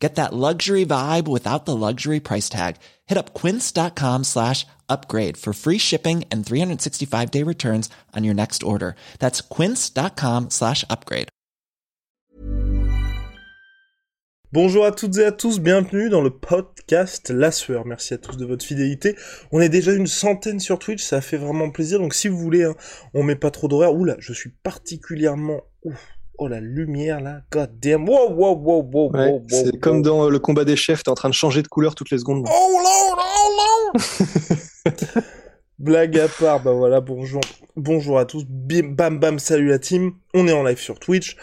Get that luxury vibe without the luxury price tag. Hit up quince.com slash upgrade for free shipping and 365 day returns on your next order. That's quince.com slash upgrade. Bonjour à toutes et à tous, bienvenue dans le podcast La Sueur. Merci à tous de votre fidélité. On est déjà une centaine sur Twitch, ça fait vraiment plaisir. Donc si vous voulez, hein, on met pas trop d'horaire. Oula, je suis particulièrement... Ouf. Oh la lumière là, god damn, wow wow wow wow Ouais, wow, c'est wow, comme wow. dans le combat des chefs, t'es en train de changer de couleur toutes les secondes. Oh lord, oh lord. Blague à part, bah voilà, bonjour, bonjour à tous, bim, bam bam, salut la team, on est en live sur Twitch,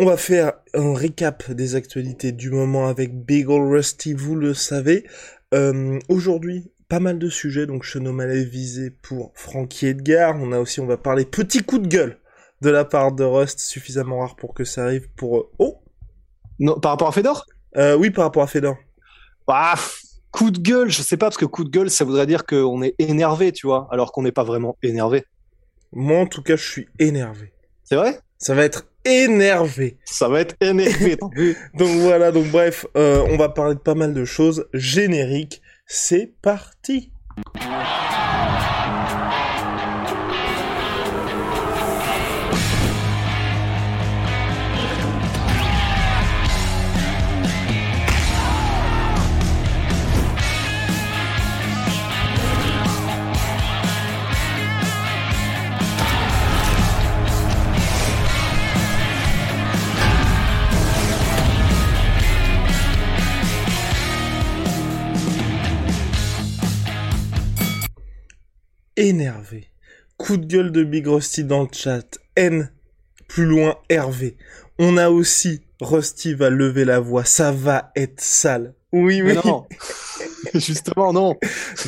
on va faire un récap des actualités du moment avec Big Ol' Rusty, vous le savez, Euh, aujourd'hui, pas mal de sujets, donc Chenomalet visé pour Frankie Edgar, on a aussi, on va parler petit coup de gueule de la part de Rust, suffisamment rare pour que ça arrive pour... euh, Oh Non, par rapport à Fedor? Euh, Oui, par rapport à Fedor. Ah, coup de gueule, je sais pas, parce que coup de gueule, ça voudrait dire qu'on est énervé, tu vois, alors qu'on n'est pas vraiment énervé. Moi, en tout cas, je suis énervé. C'est vrai? Ça va être énervé. Ça va être énervé, Donc voilà, donc bref, euh, on va parler de pas mal de choses. Générique, c'est parti Énervé. Coup de gueule de Big Rusty dans le chat. N, plus loin Hervé. On a aussi Rusty va lever la voix. Ça va être sale. Oui, oui. Mais non Justement, non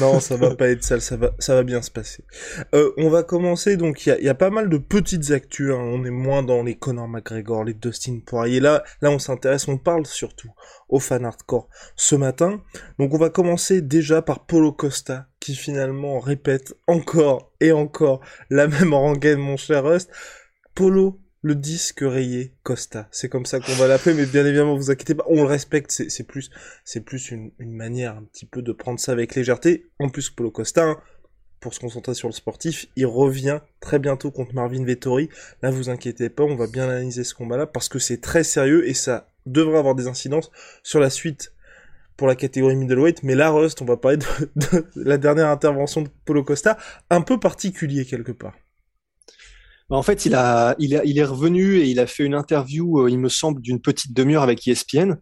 Non, ça va pas être sale, ça va, ça va bien se passer. Euh, on va commencer, donc il y a, il y a pas mal de petites actus, hein. on est moins dans les Conor McGregor, les Dustin Poirier, là, là on s'intéresse, on parle surtout aux fans hardcore ce matin. Donc on va commencer déjà par Polo Costa, qui finalement répète encore et encore la même rengaine, mon cher Rust. Polo, le disque rayé Costa, c'est comme ça qu'on va l'appeler, mais bien évidemment, vous inquiétez pas, on le respecte, c'est plus, c'est plus une, une manière un petit peu de prendre ça avec légèreté. En plus, Polo Costa, hein, pour se concentrer sur le sportif, il revient très bientôt contre Marvin Vettori. Là, vous inquiétez pas, on va bien analyser ce combat-là parce que c'est très sérieux et ça devrait avoir des incidences sur la suite pour la catégorie middleweight. Mais là, Rust, on va parler de, de la dernière intervention de Polo Costa, un peu particulier quelque part. Bah, En fait, il, a, il, a, il est revenu et il a fait une interview, euh, il me semble, d'une petite demi-heure avec ESPN.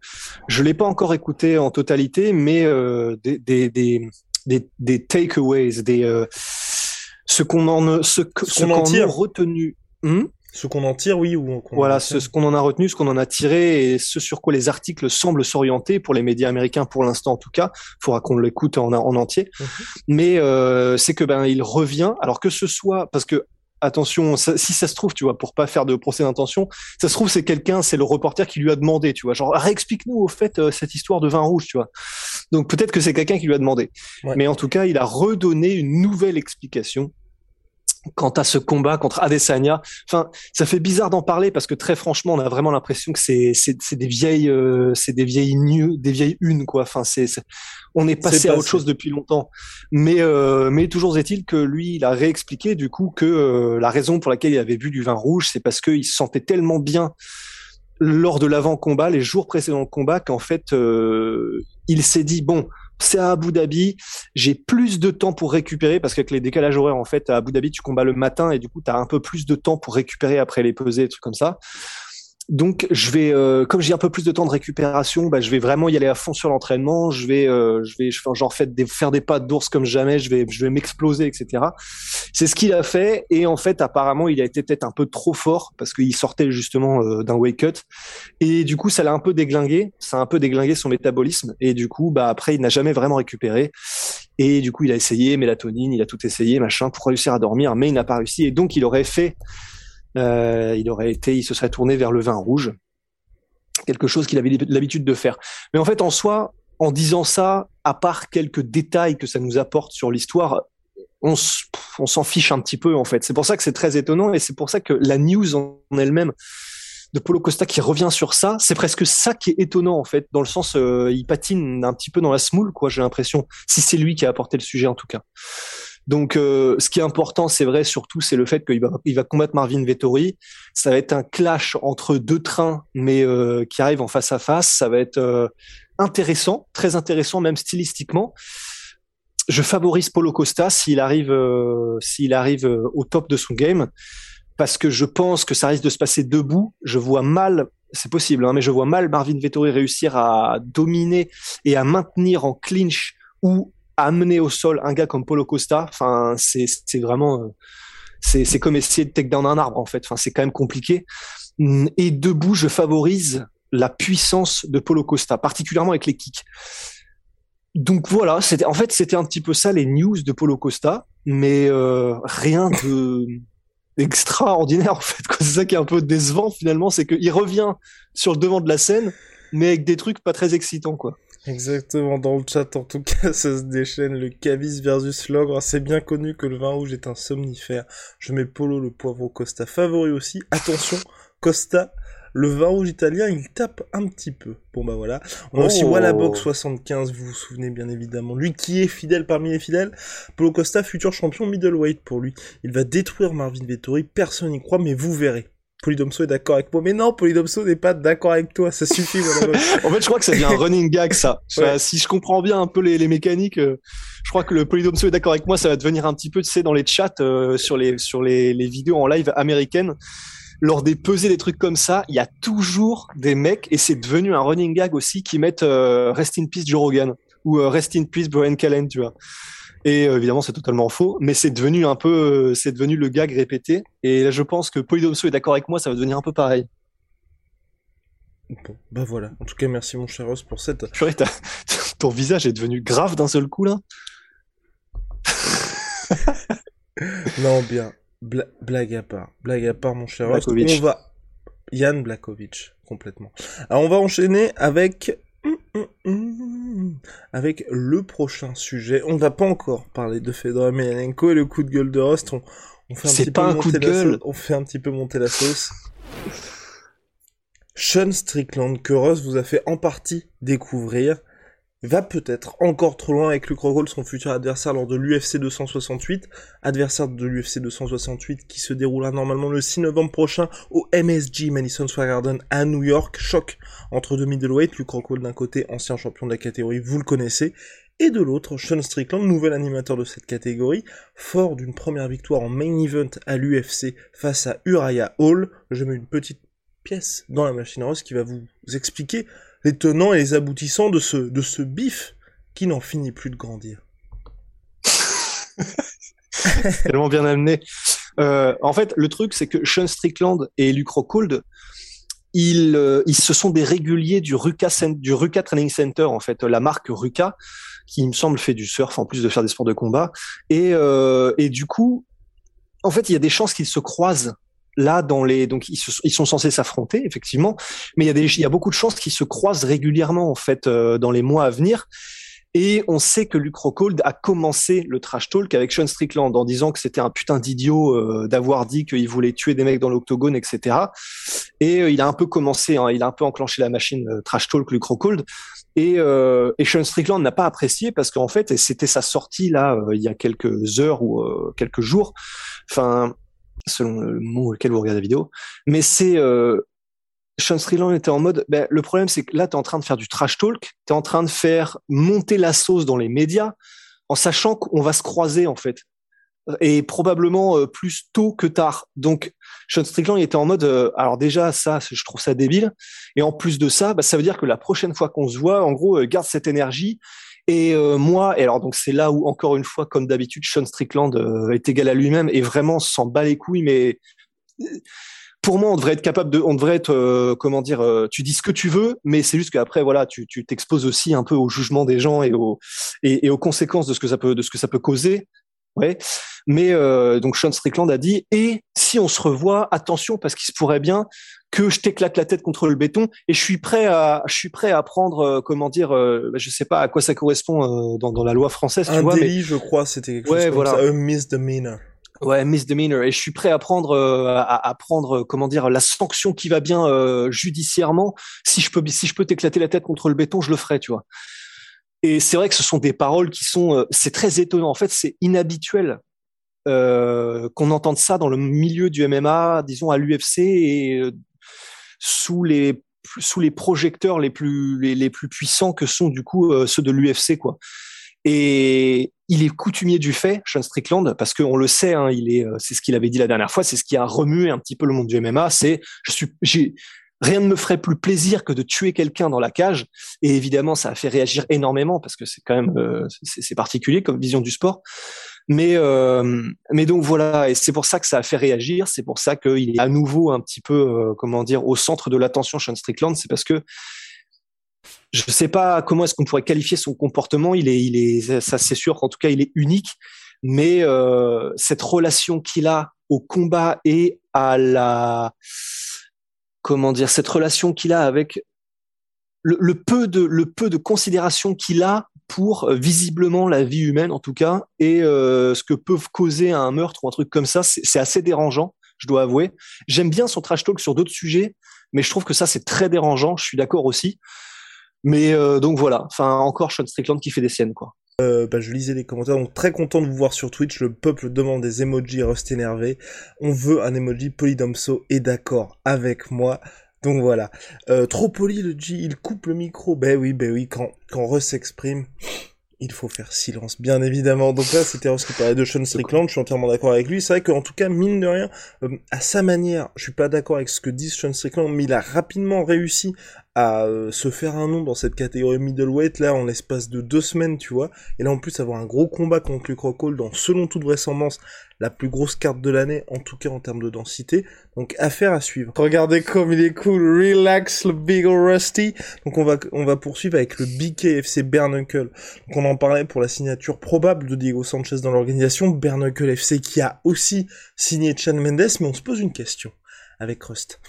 Je l'ai pas encore écouté en totalité, mais euh, des, des, des, des, des takeaways, des, euh, ce qu'on en, ce, que- Ce ce qu'on en tire. a retenu. Hmm? Ce qu'on en tire, oui, ou qu'on Voilà, ce, ce qu'on en a retenu, ce qu'on en a tiré et ce sur quoi les articles semblent s'orienter pour les médias américains pour l'instant en tout cas. Faudra qu'on l'écoute en, en entier. Mhm. Mais euh, c'est que ben il revient, alors que ce soit parce que attention, ça- si ça se trouve, tu vois, pour pas faire de procès d'intention, ça se trouve c'est quelqu'un, c'est le reporter qui lui a demandé, tu vois, genre réexplique-nous au fait euh, cette histoire de vin rouge, tu vois. Donc peut-être que c'est quelqu'un qui lui a demandé. Ouais. Mais en tout cas, il a redonné une nouvelle explication quant à ce combat contre Adesanya. Enfin, ça fait bizarre d'en parler parce que très franchement, on a vraiment l'impression que c'est c'est des vieilles euh, c'est des vieilles news, des vieilles unes quoi. Enfin, c'est on est passé à passé. autre chose depuis longtemps. Mais euh, mais toujours est-il que lui, il a réexpliqué du coup que euh, la raison pour laquelle il avait bu du vin rouge, c'est parce qu'il se sentait tellement bien lors de l'avant-combat, les jours précédents le combat, qu'en fait, euh, il s'est dit bon, c'est à Abu Dhabi, j'ai plus de temps pour récupérer parce qu'avec les décalages horaires, en fait, à Abu Dhabi, tu combats le matin et du coup, tu as un peu plus de temps pour récupérer après les pesées, trucs comme ça. Donc, je vais, euh, comme j'ai un peu plus de temps de récupération, bah, je vais vraiment y aller à fond sur l'entraînement. Je vais, euh, je vais, genre faire des pas d'ours comme jamais. Je vais, je vais m'exploser, etc. C'est ce qu'il a fait. Et en fait, apparemment, il a été peut-être un peu trop fort parce qu'il sortait justement euh, d'un wake cut. Et du coup, ça l'a un peu déglingué. Ça a un peu déglingué son métabolisme. Et du coup, bah après, il n'a jamais vraiment récupéré. Et du coup, il a essayé mélatonine, il a tout essayé, machin, pour réussir à dormir, mais il n'a pas réussi. Et donc, il aurait fait il aurait été, il se serait tourné vers le vin rouge, quelque chose qu'il avait l'habitude de faire. Mais en fait, en soi, en disant ça, à part quelques détails que ça nous apporte sur l'histoire, on, s'en fiche un petit peu en fait. C'est pour ça que c'est très étonnant et c'est pour ça que la news en elle-même de Polo Costa qui revient sur ça, c'est presque ça qui est étonnant en fait, dans le sens euh, il patine un petit peu dans la smoule quoi. J'ai l'impression, si c'est lui qui a apporté le sujet en tout cas. Donc, euh, ce qui est important, c'est vrai, surtout, c'est le fait qu'il va, il va combattre Marvin Vettori. Ça va être un clash entre deux trains, mais euh, qui arrivent en face à face. Ça va être intéressant, très intéressant, même stylistiquement je favorise Polo Costa s'il arrive, euh, s'il arrive euh, au top de son game, parce que je pense que ça risque de se passer debout. Je vois mal, c'est possible, hein, mais je vois mal Marvin Vettori réussir à dominer et à maintenir en clinch ou amener au sol un gars comme Polo Costa. Enfin, c'est, vraiment, euh, c'est, c'est comme essayer de take down un arbre en fait. Enfin, c'est quand même compliqué. Et debout, je favorise la puissance de Polo Costa, particulièrement avec les kicks donc voilà, c'était en fait c'était un petit peu ça les news de Polo Costa, mais euh, rien de extraordinaire en fait. C'est ça qui est un peu décevant finalement, c'est qu'il revient sur le devant de la scène, mais avec des trucs pas très excitants quoi. Exactement, dans le chat en tout cas ça se déchaîne, le Cavis versus l'ogre, c'est bien connu que le vin rouge est un somnifère. Je mets Polo le poivre Costa favori aussi. Attention, Costa le vin rouge italien, il tape un petit peu. Bon bah voilà. On a aussi oh. Wallabox 75, vous vous souvenez bien évidemment. Lui qui est fidèle parmi les fidèles. Polo Costa, futur champion middleweight pour lui. Il va détruire Marvin Vettori, personne n'y croit, mais vous verrez. Polydomso est d'accord avec moi. Mais non, Polydomso n'est pas d'accord avec toi, ça suffit. en fait, je crois que ça devient un running gag, ça. Si je comprends bien un peu les, mécaniques, euh, je crois que le Polydomso est d'accord avec moi, ça va devenir un petit peu, tu sais, dans les chats, euh, sur les, sur les, les vidéos en live américaines lors des pesées, des trucs comme ça, il y a toujours des mecs, et c'est devenu un running gag aussi, qui mettent euh, Rest in Peace Joe Rogan ou euh, Rest in Peace Brian Callen, tu vois. Et euh, évidemment, c'est totalement faux, mais c'est devenu un peu, c'est devenu le gag répété. Et là, je pense que Polydomso est d'accord avec moi, ça va devenir un peu pareil. Bon, bah voilà. En tout cas, merci mon cher Ross pour cette. Purée, ton visage est devenu grave d'un seul coup là. non, bien blague à part, blague à part, mon cher On va Yann Blakovic, complètement. Alors on va enchaîner avec avec le prochain sujet. On ne va pas encore parler de Fedor Emelianenko et le coup de gueule de Rust. On, fait un petit pas peu un coup de gueule. on fait un petit peu monter la sauce. Sean Strickland que Rust vous a fait en partie découvrir va peut-être encore trop loin avec Luke Rockhold, son futur adversaire lors de l'UFC 268, adversaire de l'UFC 268 qui se déroulera normalement le 6 novembre prochain au MSG Madison Square Garden à New York. Choc entre deux middleweight, Luke Rockhold d'un côté, ancien champion de la catégorie, vous le connaissez, et de l'autre, Sean Strickland, nouvel animateur de cette catégorie, fort d'une première victoire en main event à l'UFC face à Uriah Hall. Je mets une petite pièce dans la machine rose qui va vous expliquer les tenants et les aboutissants de ce, de ce bif qui n'en finit plus de grandir. tellement bien amené. Euh, en fait, le truc, c'est que Sean Strickland et Luke Rockhold, ils, euh, ils se sont des réguliers du Ruka, du Ruka Training Center, en fait, la marque Ruka, qui, me semble, fait du surf en plus de faire des sports de combat. Et, euh, et du coup, en fait, il y a des chances qu'ils se croisent là dans les donc ils, sont censés s'affronter effectivement mais il y a des il y a beaucoup de chances qu'ils se croisent régulièrement en fait euh, dans les mois à venir et on sait que Luke Rockhold a commencé le trash talk avec Sean Strickland en disant que c'était un putain d'idiot euh, d'avoir dit qu'il voulait tuer des mecs dans l'octogone, etc. Et euh, il a un peu commencé, hein, il a un peu enclenché la machine trash talk Luke Rockhold. Et, et Sean Strickland n'a pas apprécié parce qu'en fait, c'était sa sortie là il y a quelques heures ou quelques jours. Enfin, selon le mot auquel vous regardez la vidéo. Mais c'est euh, Sean Strickland était en mode, ben, le problème c'est que là, tu es en train de faire du trash talk, tu es en train de faire monter la sauce dans les médias, en sachant qu'on va se croiser en fait. Et probablement euh, plus tôt que tard. Donc, Sean Strickland il était en mode, euh, alors déjà, ça, je trouve ça débile. Et en plus de ça, bah, ça veut dire que la prochaine fois qu'on se voit, en gros, garde cette énergie et euh, moi, et alors donc c'est là où encore une fois, comme d'habitude, Sean Strickland euh, est égal à lui-même et vraiment s'en bat les couilles. Mais euh, pour moi, on devrait être capable de, on devrait être, comment dire, tu dis ce que tu veux, mais c'est juste qu'après, voilà, tu t'exposes aussi un peu au jugement des gens et aux et, aux conséquences de ce que ça peut de ce que ça peut causer. Ouais. Mais donc Sean Strickland a dit et si on se revoit, attention parce qu'il se pourrait bien que je t'éclate la tête contre le béton et je suis prêt à je suis prêt à prendre euh, comment dire euh, je sais pas à quoi ça correspond euh, dans, dans la loi française un tu vois délit je crois c'était quelque Ouais, chose comme ça un misdemeanor Ouais, misdemeanor. Et je suis prêt à prendre, euh, à, à prendre, euh, comment dire, la sanction qui va bien euh, judiciairement. Si je peux, si je peux t'éclater la tête contre le béton, je le ferai, tu vois. Et c'est vrai que ce sont des paroles qui sont, euh, c'est très étonnant. En fait, c'est inhabituel euh, qu'on entende ça dans le milieu du MMA, disons à l'UFC et sous les sous les projecteurs les plus les, les plus puissants que sont du coup euh, ceux de l'UFC, quoi. Et il est coutumier du fait, Sean Strickland, parce qu'on le sait, hein, il est, euh, c'est ce qu'il avait dit la dernière fois, c'est ce qui a remué un petit peu le monde du MMA. C'est, je suis, j'ai, rien ne me ferait plus plaisir que de tuer quelqu'un dans la cage. Et évidemment, ça a fait réagir énormément parce que c'est quand même, euh, c'est, c'est particulier comme vision du sport. Mais, euh, mais donc voilà, et c'est pour ça que ça a fait réagir. C'est pour ça qu'il est à nouveau un petit peu, euh, comment dire, au centre de l'attention, Sean Strickland. C'est parce que je ne sais pas comment est-ce qu'on pourrait qualifier son comportement. Il est, il est, ça c'est sûr qu'en tout cas il est unique. Mais euh, cette relation qu'il a au combat et à la, comment dire, cette relation qu'il a avec le, peu de, le peu de considération qu'il a pour euh, visiblement la vie humaine en tout cas et euh, ce que peuvent causer un meurtre ou un truc comme ça, c'est assez dérangeant. Je dois avouer. J'aime bien son trash talk sur d'autres sujets, mais je trouve que ça c'est très dérangeant. Je suis d'accord aussi. Mais euh, donc voilà, enfin encore Sean Strickland qui fait des siennes quoi. Bah, je lisais les commentaires, donc très content de vous voir sur Twitch. Le peuple demande des emojis Rust énervé. On veut un emoji Polydomso est d'accord avec moi. Donc voilà. Euh, trop poli le G, il coupe le micro. Ben oui, ben oui, quand, quand Russ s'exprime, il faut faire silence, bien évidemment. Donc là, c'était Russ qui parlait de Sean Strickland, je suis entièrement d'accord avec lui. C'est vrai qu'en tout cas, mine de rien, euh, à sa manière, je suis pas d'accord avec ce que dit Sean Strickland, mais il a rapidement réussi à euh, se faire un nom dans cette catégorie middleweight là en l'espace de deux semaines tu vois. Et là en plus avoir un gros combat contre Luke Rockhold dans selon toute vraisemblance la plus grosse carte de l'année en tout cas en termes de densité. Donc affaire à suivre. Regardez comme il est cool. Relax le big rusty. Donc on va on va poursuivre avec le BKFC Bernuckle donc on en parlait pour la signature probable de Diego Sanchez dans l'organisation. Bernuckle FC qui a aussi signé Chan Mendes mais on se pose une question. Avec Rust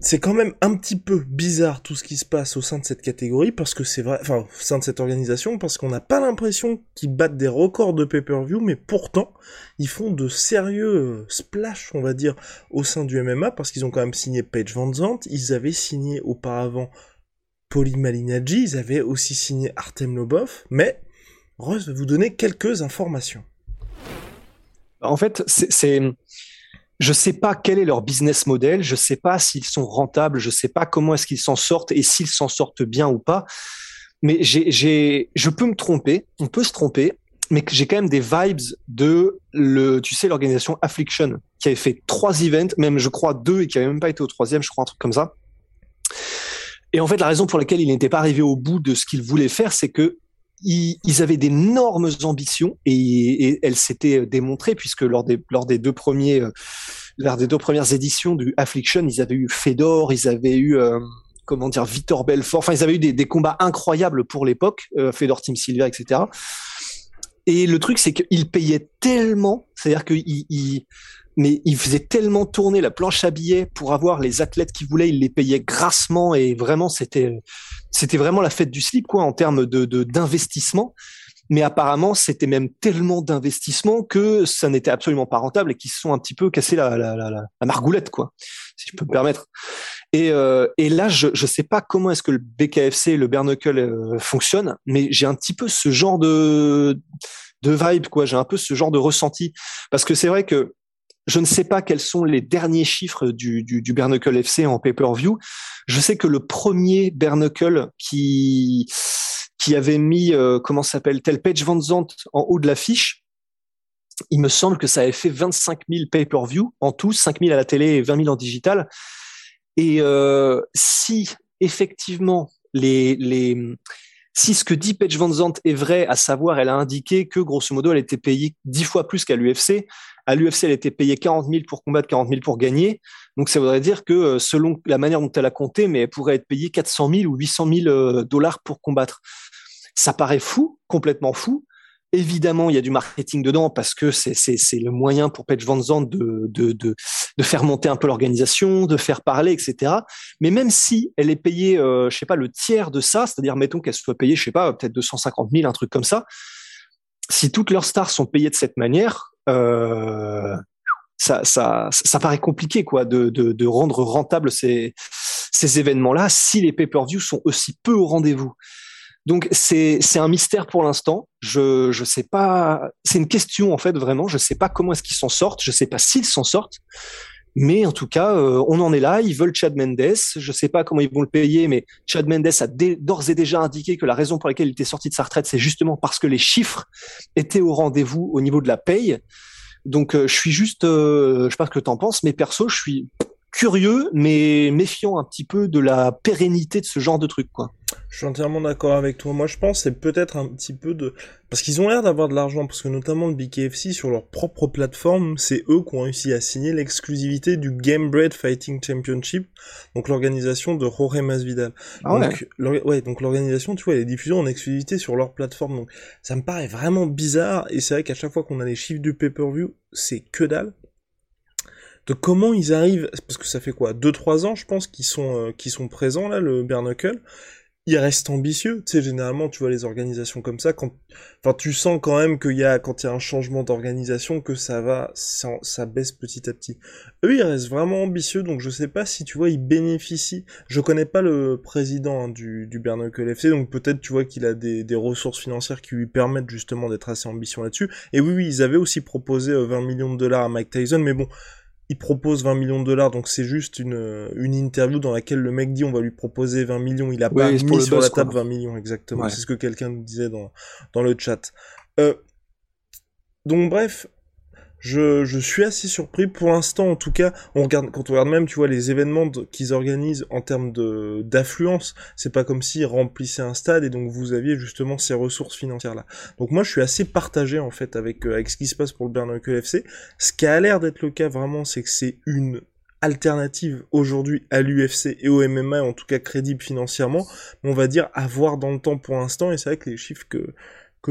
c'est quand même un petit peu bizarre tout ce qui se passe au sein de cette catégorie parce que c'est vrai, enfin au sein de cette organisation parce qu'on n'a pas l'impression qu'ils battent des records de pay-per-view, mais pourtant ils font de sérieux splash, on va dire, au sein du MMA parce qu'ils ont quand même signé Paige Van Zandt, ils avaient signé auparavant Paulie Malignaggi, ils avaient aussi signé Artem Lobov, mais Rose va vous donner quelques informations. En fait, c'est je sais pas quel est leur business model, je sais pas s'ils sont rentables, je sais pas comment est-ce qu'ils s'en sortent et s'ils s'en sortent bien ou pas. Mais j'ai, je peux me tromper, on peut se tromper, mais j'ai quand même des vibes de le, tu sais, l'organisation Affliction qui avait fait trois events, même je crois deux et qui avait même pas été au troisième, je crois un truc comme ça. Et en fait, la raison pour laquelle il n'était pas arrivé au bout de ce qu'il voulait faire, c'est que ils, avaient d'énormes ambitions et, et elles s'étaient démontrées puisque lors des, lors des deux premiers, euh, lors des deux premières éditions du Affliction, ils avaient eu Fedor, ils avaient eu, euh, comment dire, Victor Belfort. Enfin, ils avaient eu des, combats incroyables pour l'époque, euh, Fedor, Team Silver, etc. Et le truc, c'est qu'ils payaient tellement, c'est-à-dire qu'ils, ils, mais ils faisaient tellement tourner la planche à billets pour avoir les athlètes qu'ils voulaient, ils les payaient grassement et vraiment c'était c'était vraiment la fête du slip quoi en termes de d'investissement. Mais apparemment, c'était même tellement d'investissement que ça n'était absolument pas rentable et qu'ils se sont un petit peu cassé la, la, la, la, margoulette, quoi, si je peux me permettre. Et, euh, et là, je ne sais pas comment est-ce que le BKFC, le Bernuckle euh, fonctionne, mais j'ai un petit peu ce genre de, de vibe, quoi. J'ai un peu ce genre de ressenti. Parce que c'est vrai que je ne sais pas quels sont les derniers chiffres du, du, du Bernuckle FC en pay-per-view. Je sais que le premier Bernuckle qui qui avait mis euh, comment s'appelle tel Page Van Zandt en haut de l'affiche, il me semble que ça avait fait 25 000 pay-per-view en tout, 5 000 à la télé et 20 000 en digital. Et euh, si effectivement les les si ce que dit Page Van Zandt est vrai, à savoir, elle a indiqué que grosso modo, elle était payée dix fois plus qu'à l'UFC. À l'UFC, elle était payée 40 000 pour combattre, 40 000 pour gagner. Donc, ça voudrait dire que selon la manière dont elle a compté, mais elle pourrait être payée 400 000 ou 800 000 dollars pour combattre. Ça paraît fou, complètement fou. Évidemment, il y a du marketing dedans parce que c'est le moyen pour Page Van Zandt de, faire monter un peu l'organisation, de faire parler, etc. Mais même si elle est payée, euh, je sais pas, le tiers de ça, c'est-à-dire mettons qu'elle soit payée, je sais pas, peut-être 250 000, un truc comme ça, si toutes leurs stars sont payées de cette manière, euh, ça, ça, ça paraît compliqué quoi de, de, de rendre rentable ces, ces événements-là si les pay-per-view sont aussi peu au rendez-vous. Donc c'est un mystère pour l'instant. Je je sais pas. C'est une question en fait vraiment. Je sais pas comment est-ce qu'ils s'en sortent. Je sais pas s'ils s'en sortent. Mais en tout cas, euh, on en est là. Ils veulent Chad Mendes. Je sais pas comment ils vont le payer, mais Chad Mendes a d'ores et déjà indiqué que la raison pour laquelle il était sorti de sa retraite, c'est justement parce que les chiffres étaient au rendez-vous au niveau de la paye. Donc euh, je suis juste, euh, je sais pas ce que tu en penses, mais perso, je suis curieux, mais méfiant un petit peu de la pérennité de ce genre de truc, quoi. Je suis entièrement d'accord avec toi. Moi, je pense c'est peut-être un petit peu de parce qu'ils ont l'air d'avoir de l'argent parce que notamment le BKFC sur leur propre plateforme, c'est eux qui ont réussi à signer l'exclusivité du Game Bread Fighting Championship, donc l'organisation de Jorge Masvidal. Ah donc, ouais. donc l'organisation, tu vois, elle est diffusée en exclusivité sur leur plateforme. Donc ça me paraît vraiment bizarre et c'est vrai qu'à chaque fois qu'on a les chiffres du pay-per-view, c'est que dalle de comment ils arrivent, parce que ça fait quoi, 2-3 ans, je pense, qu'ils sont, euh, sont présents, là, le Bernacle. Ils restent ambitieux, tu sais, généralement, tu vois les organisations comme ça, quand, enfin, tu sens quand même qu'il y a, quand il y a un changement d'organisation, que ça va, ça, baisse petit à petit. Eux, ils restent vraiment ambitieux, donc je sais pas si, tu vois, ils bénéficient. Je connais pas le président hein, du, du Bernacle FC, donc peut-être, tu vois, qu'il a des, des ressources financières qui lui permettent justement d'être assez ambitieux là-dessus. Et oui, oui, ils avaient aussi proposé 20 euh, millions de dollars à Mike Tyson, mais bon, il propose 20 millions de dollars, donc c'est juste une, une interview dans laquelle le mec dit on va lui proposer 20 millions, il a pas mis sur la table 20 millions exactement, c'est ce que quelqu'un nous disait dans, dans le chat. Euh, donc bref, je, suis assez surpris pour l'instant en tout cas on regarde quand on regarde même tu vois les événements qu'ils organisent en termes d'affluence c'est pas comme s'ils remplissaient un stade et donc vous aviez justement ces ressources financières là donc moi je suis assez partagé en fait avec euh, avec ce qui se passe pour le Bernacle FC ce qui a l'air d'être le cas vraiment c'est que c'est une alternative aujourd'hui à l'UFC et au MMA, en tout cas crédible financièrement, mais on va dire avoir dans le temps pour l'instant, et c'est vrai que les chiffres que,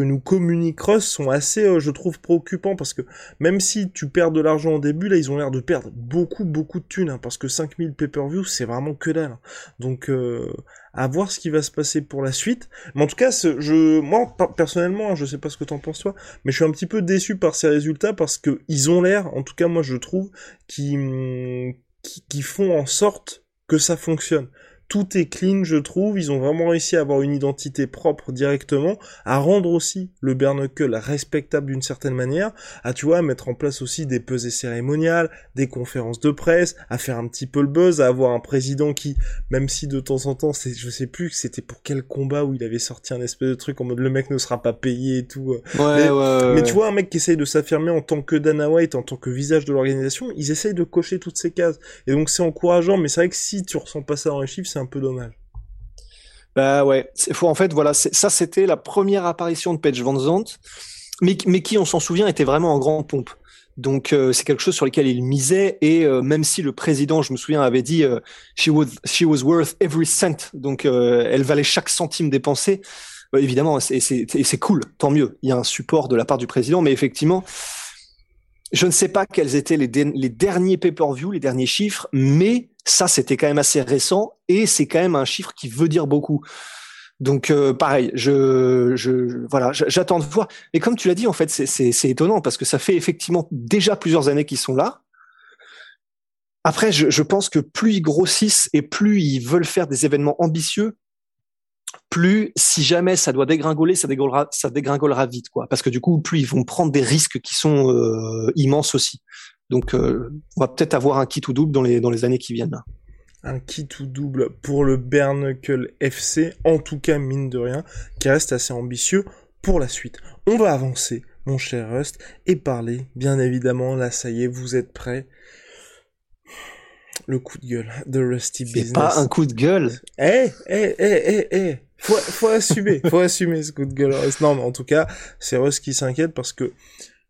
nous communique Ross sont assez, euh, je trouve, préoccupants parce que même si tu perds de l'argent au début, là, ils ont l'air de perdre beaucoup, beaucoup de thunes, hein, parce que 5000 pay-per-view, c'est vraiment que dalle. Hein. Donc, euh, à voir ce qui va se passer pour la suite. Mais en tout cas, je, moi, personnellement, hein, je sais pas ce que t'en penses toi, mais je suis un petit peu déçu par ces résultats parce que ils ont l'air, en tout cas, moi, je trouve, qui, qui, qui font en sorte que ça fonctionne tout est clean, je trouve. Ils ont vraiment réussi à avoir une identité propre directement, à rendre aussi le Bernacle respectable d'une certaine manière, à tu vois, mettre en place aussi des pesées cérémoniales, des conférences de presse, à faire un petit peu le buzz, à avoir un président qui, même si de temps en temps, je sais plus, c'était pour quel combat où il avait sorti un espèce de truc en mode le mec ne sera pas payé et tout. Ouais, mais, ouais, mais tu vois, un mec qui essaye de s'affirmer en tant que Dana White, en tant que visage de l'organisation, ils essayent de cocher toutes ces cases. Et donc c'est encourageant, mais c'est vrai que si tu ressens pas ça dans les chiffres, c'est un peu dommage. Bah ouais, faut en fait voilà, ça c'était la première apparition de Page Van Zandt, mais, mais qui on s'en souvient était vraiment en grande pompe. Donc euh, c'est quelque chose sur lequel il misait et euh, même si le président, je me souviens, avait dit euh, she was she was worth every cent, donc elle valait chaque centime dépensé. évidemment, c'est c'est cool, tant mieux. Il y a un support de la part du président, mais effectivement, je ne sais pas quels étaient les, derniers pay-per-view, les derniers chiffres, mais ça, c'était quand même assez récent et c'est quand même un chiffre qui veut dire beaucoup. Donc euh, pareil, je, voilà, j'attends de voir. Et comme tu l'as dit, en fait, c'est étonnant parce que ça fait effectivement déjà plusieurs années qu'ils sont là. Après, je pense que plus ils grossissent et plus ils veulent faire des événements ambitieux, plus si jamais ça doit dégringoler, ça dégringolera, ça dégringolera vite, quoi. Parce que du coup, plus ils vont prendre des risques qui sont euh, immenses aussi. Donc, euh, on va peut-être avoir un kit ou double dans les dans les années qui viennent. Un kit ou double pour le Bernacle FC, en tout cas mine de rien, qui reste assez ambitieux pour la suite. On va avancer, mon cher Rust, et parler, bien évidemment, là ça y est, vous êtes prêts le coup de gueule de Rusty Business. C'est pas un coup de gueule. Eh, eh, eh, eh, eh. Faut, faut assumer, faut assumer ce coup de gueule. Non, mais en tout cas, c'est Rust qui s'inquiète parce que,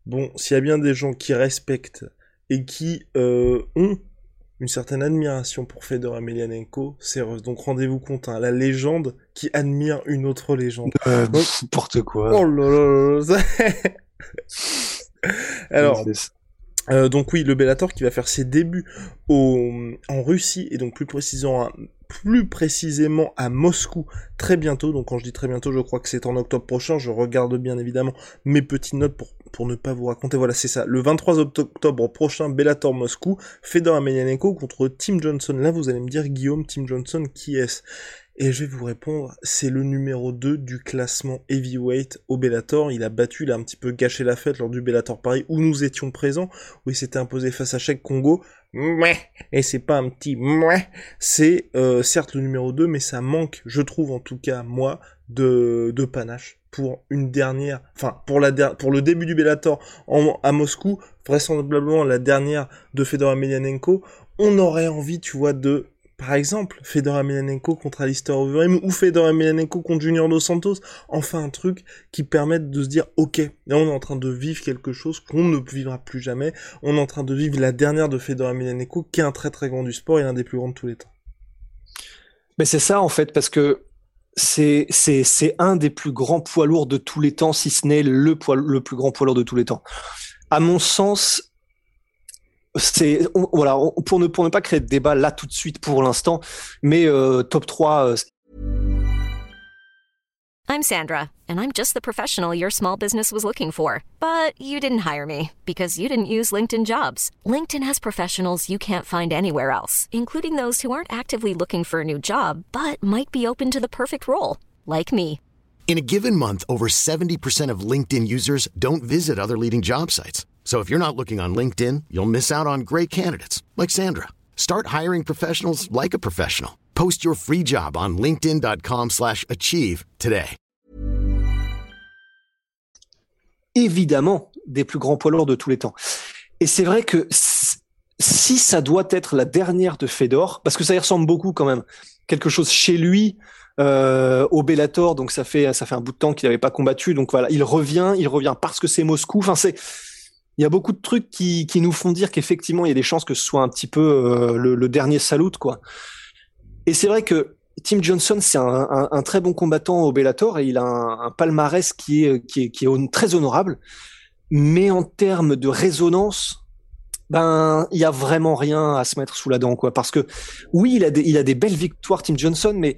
bon, s'il y a bien des gens qui respectent et qui euh, ont une certaine admiration pour Fedor Emelianenko, c'est Donc rendez-vous compte, hein, la légende qui admire une autre légende. Euh, N'importe quoi. Oh là là, Alors, euh, donc oui, le Bellator qui va faire ses débuts en Russie et donc plus précisément, plus précisément à Moscou très bientôt. Donc quand je dis très bientôt, je crois que c'est en octobre prochain. Je regarde bien évidemment mes petites notes pour pour ne pas vous raconter. Voilà, c'est ça. Le 23 octobre prochain, Bellator Moscou, Fedor Emelianenko contre Tim Johnson. Là, vous allez me dire, Guillaume, Tim Johnson, qui est-ce? Et je vais vous répondre, c'est le numéro 2 du classement heavyweight au Bellator. Il a battu, il a un petit peu gâché la fête lors du Bellator Paris où nous étions présents, où il s'était imposé face à Cheikh Congo. Et c'est pas un petit c'est euh, certes le numéro 2, mais ça manque, je trouve en tout cas, moi, de, de panache pour une dernière, enfin pour la pour le début du Bellator à Moscou, vraisemblablement la dernière de Fedor Emelianenko, on aurait envie, tu vois, de par exemple, Fedor Emelianenko contre Alistair Overeem ou Fedor Emelianenko contre Junior Dos Santos, enfin un truc qui permette de se dire ok, on est en train de vivre quelque chose qu'on ne vivra plus jamais, on est en train de vivre la dernière de Fedor Emelianenko qui est un très très grand du sport et l'un des plus grands de tous les temps. Mais c'est ça en fait parce que c'est c'est c'est un des plus grands poids lourds de tous les temps, si ce n'est le poids le plus grand poids lourd de tous les temps. À mon sens, c'est voilà pour ne pour ne pas créer de débat là tout de suite pour l'instant, mais euh, top 3 euh, I'm Sandra and I'm just the professional your small business was looking for, but you didn't hire me because you didn't use LinkedIn Jobs. LinkedIn has professionals you can't find anywhere else, including those who aren't actively looking for a new job but might be open to the perfect role, like me. In a given month, over 70% of LinkedIn users don't visit other leading job sites. So if you're not looking on LinkedIn, you'll miss out on great candidates like Sandra. Start hiring professionals like a professional. Post your free job on linkedin.com/achieve today. Évidemment, des plus grands poids lourds de tous les temps. Et c'est vrai que si ça doit être la dernière de Fedor, parce que ça y ressemble beaucoup quand même, quelque chose chez lui euh, au Bellator, donc ça fait ça fait un bout de temps qu'il n'avait pas combattu, donc voilà, il revient, il revient parce que c'est Moscou. Enfin c'est il y a beaucoup de trucs qui, qui nous font dire qu'effectivement, il y a des chances que ce soit un petit peu euh, le, dernier salut, quoi. Et c'est vrai que Tim Johnson, c'est un, un, un, très bon combattant au Bellator et il a un, un palmarès qui est, qui est, qui est très honorable. Mais en termes de résonance, ben, il y a vraiment rien à se mettre sous la dent, quoi. Parce que oui, il a des, il a des belles victoires, Tim Johnson, mais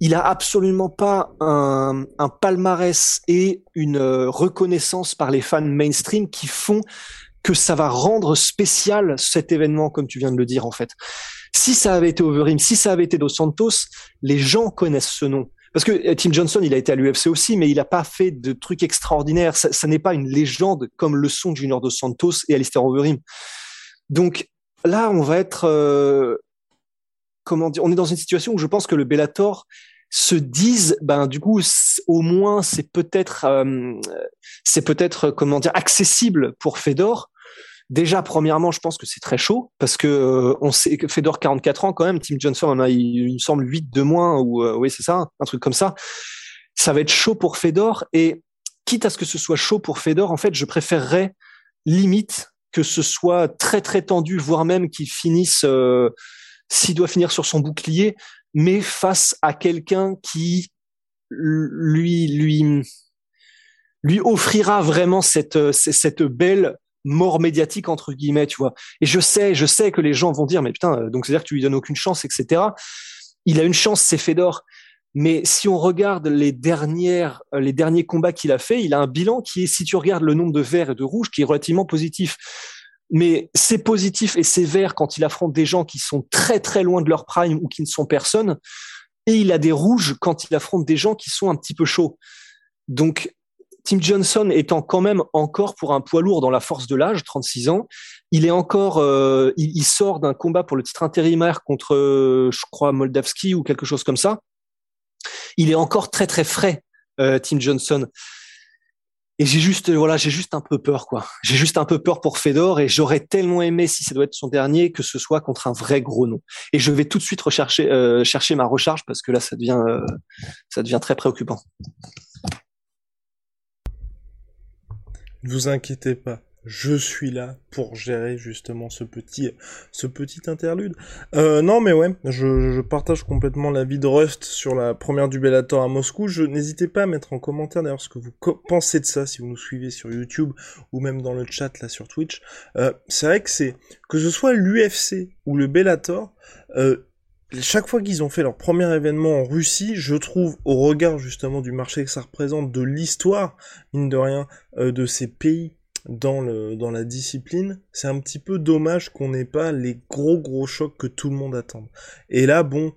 il a absolument pas un, un palmarès et une euh, reconnaissance par les fans mainstream qui font que ça va rendre spécial cet événement, comme tu viens de le dire en fait. Si ça avait été Overeem, si ça avait été Dos Santos, les gens connaissent ce nom. Parce que euh, Tim Johnson, il a été à l'UFC aussi, mais il n'a pas fait de trucs extraordinaires. Ça, n'est pas une légende comme le sont Junior Dos Santos et Alistair Overeem. Donc là, on va être euh, comment dire, on est dans une situation où je pense que le Bellator se disent, ben du coup, au moins c'est peut-être, euh, c'est peut-être comment dire, accessible pour Fedor. Déjà, premièrement, je pense que c'est très chaud parce que euh, on sait que Fedor 44 ans quand même, Tim Johnson en a, il, me semble 8 de moins ou euh, oui c'est ça, un truc comme ça. Ça va être chaud pour Fedor et quitte à ce que ce soit chaud pour Fedor, en fait, je préférerais limite que ce soit très très tendu, voire même qu'il finisse s'il doit finir sur son bouclier, mais face à quelqu'un qui lui lui lui offrira vraiment cette cette belle mort médiatique entre guillemets, tu vois. Et je sais, je sais que les gens vont dire mais putain, donc c'est à dire que tu lui donnes aucune chance, etc. Il a une chance, c'est Fedor. Mais si on regarde les dernières, les derniers combats qu'il a fait, il a un bilan qui est, si tu regardes le nombre de verts et de rouges, qui est relativement positif mais c'est positif et sévère quand il affronte des gens qui sont très très loin de leur prime ou qui ne sont personne. Et il a des rouges quand il affronte des gens qui sont un petit peu chauds. Donc, Tim Johnson étant quand même encore pour un poids lourd dans la force de l'âge, 36 ans, il est encore, euh, il, sort d'un combat pour le titre intérimaire contre, euh, je crois, Moldavski ou quelque chose comme ça. Il est encore très très frais, euh, Tim Johnson. Et j'ai juste, voilà, j'ai juste un peu peur, quoi. J'ai juste un peu peur pour Fedor et j'aurais tellement aimé, si ça doit être son dernier, que ce soit contre un vrai gros nom. Et je vais tout de suite rechercher, euh, chercher ma recharge parce que là, ça devient, euh, ça devient très préoccupant. Ne vous inquiétez pas. Je suis là pour gérer justement ce petit, ce petit interlude. Euh, non, mais ouais, je, partage complètement l'avis de Rust sur la première du Bellator à Moscou. Je n'hésitez pas à mettre en commentaire d'ailleurs ce que vous pensez de ça si vous nous suivez sur YouTube ou même dans le chat là sur Twitch. Euh, c'est vrai que c'est que ce soit l'UFC ou le Bellator. Euh, chaque fois qu'ils ont fait leur premier événement en Russie, je trouve, au regard justement du marché que ça représente, de l'histoire, mine de rien, euh, de ces pays dans, le, dans la discipline, c'est un petit peu dommage qu'on n'ait pas les gros gros chocs que tout le monde attend. Et là, bon,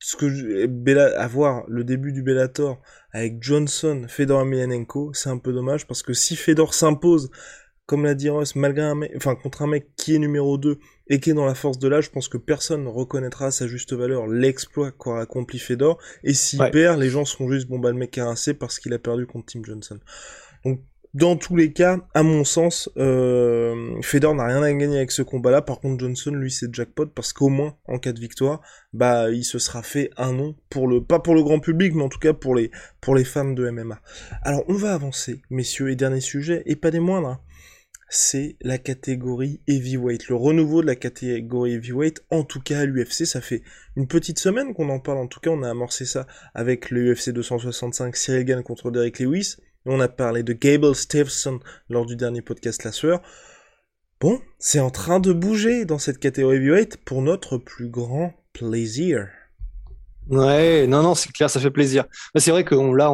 ce que Bella, avoir le début du Bellator avec Johnson, Fedor Emelianenko, c'est un peu dommage parce que si Fedor s'impose, comme l'a dit Ross, malgré un mec, enfin contre un mec qui est numéro 2 et qui est dans la force de l'âge, je pense que personne ne reconnaîtra à sa juste valeur l'exploit qu'aura accompli Fedor. Et s'il perd, les gens seront juste bon bah le mec a rincé parce qu'il a perdu contre Tim Johnson. Donc dans tous les cas, à mon sens, euh, Fedor n'a rien à gagner avec ce combat-là. Par contre, Johnson, lui, c'est jackpot parce qu'au moins, en cas de victoire, bah, il se sera fait un nom pour le, pas pour le grand public, mais en tout cas pour les, pour les fans de MMA. Alors, on va avancer, messieurs, et dernier sujet, et pas des moindres. Hein. C'est la catégorie heavyweight, le renouveau de la catégorie heavyweight, en tout cas à l'UFC, ça fait une petite semaine qu'on en parle, en tout cas on a amorcé ça avec le UFC 265 Cyril Gann contre Derek Lewis, on a parlé de Gable Stevenson lors du dernier podcast La Sueur. Bon, c'est en train de bouger dans cette catégorie heavyweight pour notre plus grand plaisir. Ouais, non, non, c'est clair, ça fait plaisir. C'est vrai que là,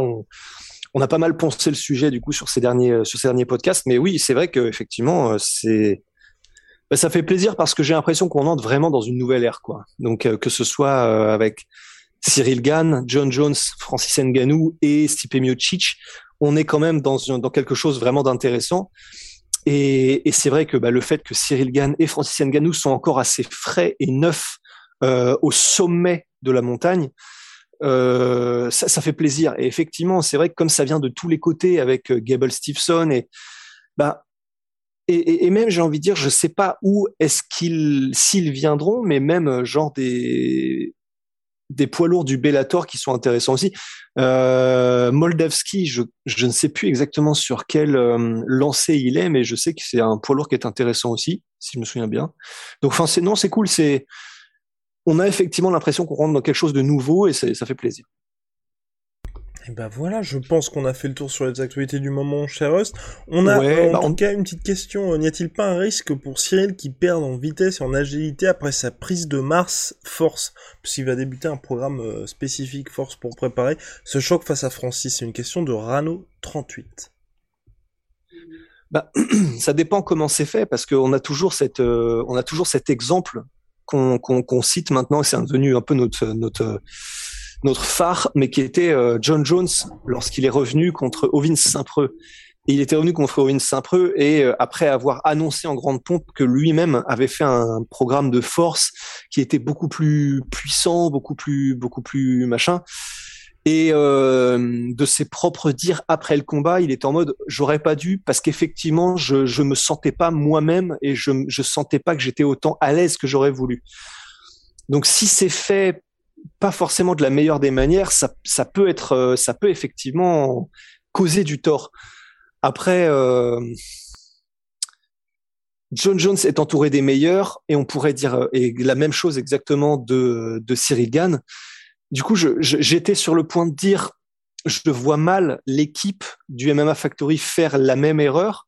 on a pas mal poncé le sujet du coup sur ces derniers, euh, sur ces derniers podcasts, mais oui, c'est vrai qu'effectivement, euh, c'est, bah, ça fait plaisir parce que j'ai l'impression qu'on entre vraiment dans une nouvelle ère, quoi. Donc euh, que ce soit avec Cyril Gann, John Jones, Francis Ngannou et Stipe Miocic, on est quand même dans, quelque chose vraiment d'intéressant. Et, c'est vrai que bah, le fait que Cyril Gann et Francis Ngannou sont encore assez frais et neufs euh, au sommet de la montagne, euh, ça, fait plaisir. Et effectivement, c'est vrai que comme ça vient de tous les côtés avec euh, Gable Stevenson et bah et, même j'ai envie de dire, je sais pas où est-ce qu'ils s'ils viendront, mais même genre des des poids lourds du Bellator qui sont intéressants aussi. Euh, Moldavski, je, je ne sais plus exactement sur quel euh, lancé il est, mais je sais que c'est un poids lourd qui est intéressant aussi, si je me souviens bien. Donc, enfin, c'est non, c'est cool. C'est, on a effectivement l'impression qu'on rentre dans quelque chose de nouveau et ça fait plaisir. Et ben voilà, je pense qu'on a fait le tour sur les actualités du moment, cher Rust. On a en bah, tout cas une petite question. N'y a-t-il pas un risque pour Cyril qui perde en vitesse et en agilité après sa prise de Mars Force? Puisqu'il va débuter un programme euh, spécifique Force pour préparer ce choc face à Francis. C'est une question de Rano 38. Bah, ça dépend comment c'est fait parce qu'on a toujours cette, euh, on a toujours cet exemple qu'on cite maintenant. C'est devenu un peu notre notre notre phare, mais qui était euh, John Jones lorsqu'il est revenu contre Ovin Saint-Preux. Il était revenu contre Ovin Saint-Preux et euh, après avoir annoncé en grande pompe que lui-même avait fait un programme de force qui était beaucoup plus puissant, beaucoup plus, beaucoup plus machin. Et euh, de ses propres dires après le combat, il est en mode j'aurais pas dû parce qu'effectivement je je me sentais pas moi-même et je je sentais pas que j'étais autant à l'aise que j'aurais voulu. Donc si c'est fait pas forcément de la meilleure des manières, ça, peut être, euh, ça peut effectivement causer du tort. Après, euh, John Jones est entouré des meilleurs et on pourrait dire euh, et la même chose exactement de, de Cyril Gann. Du coup, j'étais sur le point de dire, je vois mal l'équipe du MMA Factory faire la même erreur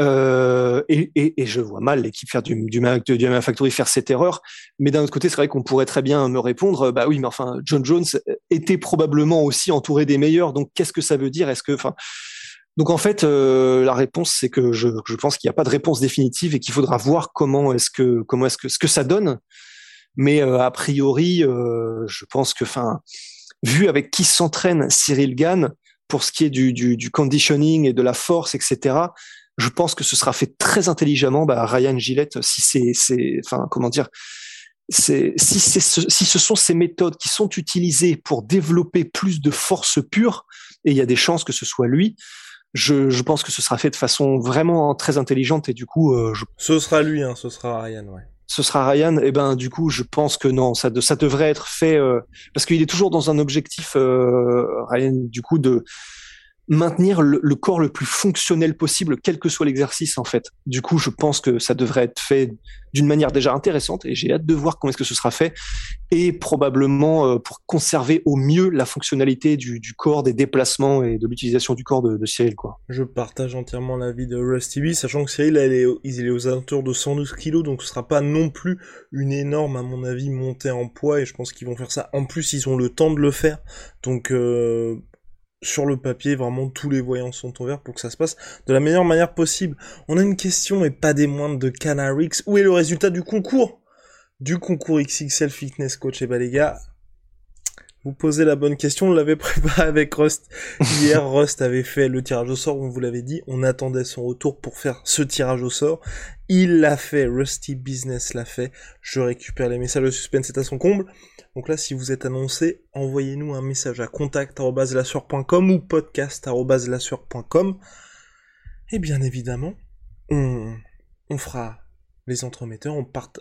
euh, et, je vois mal l'équipe faire du, du, Factory faire cette erreur. Mais d'un autre côté, c'est vrai qu'on pourrait très bien me répondre, bah oui, mais enfin, John Jones était probablement aussi entouré des meilleurs. Donc, qu'est-ce que ça veut dire? Est-ce que, enfin, donc en fait, euh, la réponse, c'est que je, pense qu'il n'y a pas de réponse définitive et qu'il faudra voir comment est-ce que, comment est-ce que, ce que ça donne. Mais euh, a priori, je pense que, enfin, vu avec qui s'entraîne Cyril Gann pour ce qui est du conditioning et de la force, etc je pense que ce sera fait très intelligemment. Bah, Ryan Gillette, si c'est, c'est, enfin, comment dire, c'est, si, c'est si ce sont ces méthodes qui sont utilisées pour développer plus de force pure, et il y a des chances que ce soit lui, je, je pense que ce sera fait de façon vraiment très intelligente et du coup, euh, je... ce sera lui, hein, ce sera Ryan, ouais. Ce sera Ryan. Et eh ben, du coup, je pense que non, ça, de, ça devrait être fait euh, parce qu'il est toujours dans un objectif, euh, Ryan, du coup, de maintenir le, corps le plus fonctionnel possible, quel que soit l'exercice en fait. Du coup, je pense que ça devrait être fait d'une manière déjà intéressante et j'ai hâte de voir comment est-ce que ce sera fait et probablement euh, pour conserver au mieux la fonctionnalité du, corps, des déplacements et de l'utilisation du corps de, Cyril. Je partage entièrement l'avis de Rusty B, sachant que Cyril elle est, aux alentours de 112 kilos, donc ce sera pas non plus une énorme, à mon avis, montée en poids et je pense qu'ils vont faire ça. En plus, ils ont le temps de le faire, donc euh, sur le papier, vraiment tous les voyants sont ouverts pour que ça se passe de la meilleure manière possible. On a une question et pas des moindres de Canarix. Où est le résultat du concours? Du concours XXL Fitness Coach Et eh bah ben, les gars, vous posez la bonne question, on l'avait préparé avec Rust. Hier, Rust avait fait le tirage au sort, on vous l'avait dit, on attendait son retour pour faire ce tirage au sort. Il l'a fait, Rusty Business l'a fait. Je récupère les messages, le suspense est à son comble. Donc là, si vous êtes annoncé, envoyez-nous un message à contact.lasur.com ou podcast.lasur.com. Et bien évidemment, on, on fera les entremetteurs, on, part,